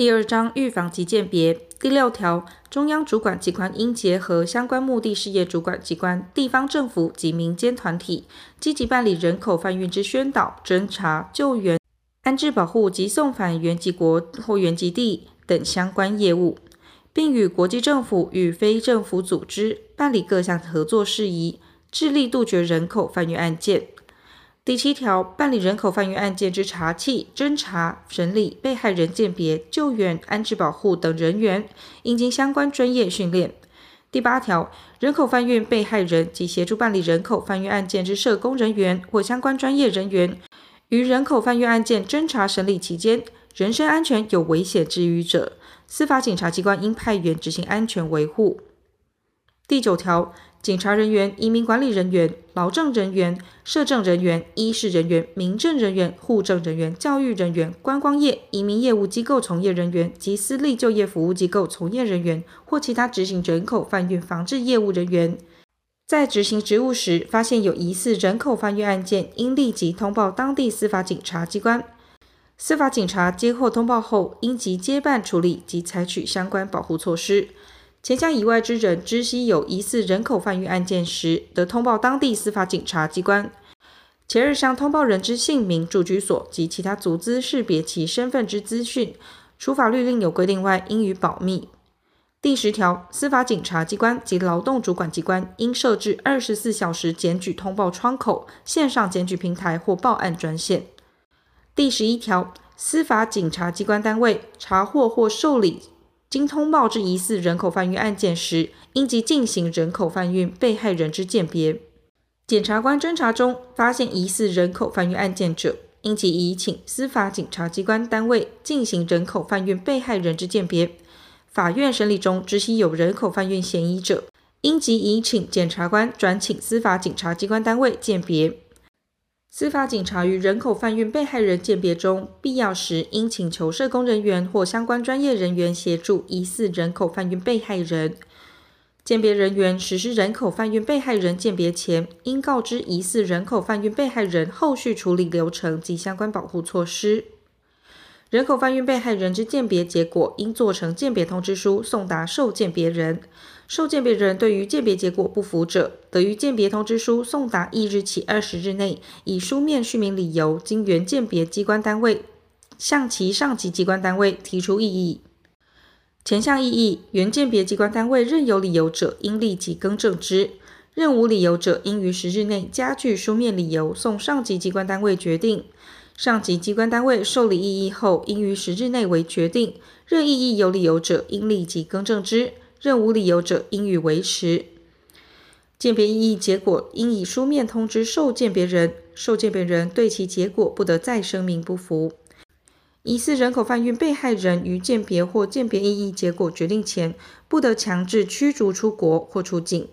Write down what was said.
第二章预防及鉴别第六条，中央主管机关应结合相关目的事业主管机关、地方政府及民间团体，积极办理人口贩运之宣导、侦查、救援、安置保护及送返原籍国或原籍地等相关业务，并与国际政府与非政府组织办理各项合作事宜，致力杜绝人口贩运案件。第七条，办理人口贩运案件之查缉、侦查、审理、被害人鉴别、救援、安置保护等人员，应经相关专业训练。第八条，人口贩运被害人及协助办理人口贩运案件之社工人员或相关专业人员，于人口贩运案件侦查审理期间，人身安全有危险之余者，司法警察机关应派员执行安全维护。第九条。警察人员、移民管理人员、劳政人员、社政人员、医事人员、民政人员、户政人员、教育人员、观光业、移民业务机构从业人员及私立就业服务机构从业人员或其他执行人口贩运防治业务人员，在执行职务时发现有疑似人口贩运案件，应立即通报当地司法警察机关。司法警察接获通报后，应即接办处理及采取相关保护措施。前项以外之人知悉有疑似人口贩运案件时，得通报当地司法警察机关。前日向通报人之姓名、住居所及其他足资识别其身份之资讯，除法律另有规定外，应予保密。第十条，司法警察机关及劳动主管机关应设置二十四小时检举通报窗口、线上检举平台或报案专线。第十一条，司法警察机关单位查获或受理。经通报之疑似人口贩运案件时，应即进行人口贩运被害人之鉴别。检察官侦查中发现疑似人口贩运案件者，应即移请司法警察机关单位进行人口贩运被害人之鉴别。法院审理中知悉有人口贩运嫌疑者，应即移请检察官转请司法警察机关单位鉴别。司法警察于人口贩运被害人鉴别中，必要时应请求社工人员或相关专业人员协助疑似人口贩运被害人。鉴别人员实施人口贩运被害人鉴别前，应告知疑似人口贩运被害人后续处理流程及相关保护措施。人口贩运被害人之鉴别结果，应做成鉴别通知书送达受鉴别人。受鉴别人对于鉴别结果不服者，得于鉴别通知书送达翌日起二十日内，以书面叙明理由，经原鉴别机关单位向其上级机关单位提出异议。前项异议，原鉴别机关单位认有理由者，应立即更正之；认无理由者，应于十日内加具书面理由送上级机关单位决定。上级机关单位受理异议后，应于十日内为决定。任异议有理由者，应立即更正之。任无理由者，应予维持。鉴别异议结果，应以书面通知受鉴别人，受鉴别人对其结果不得再声明不服。疑似人口贩运被害人于鉴别或鉴别异议结果决定前，不得强制驱逐出国或出境。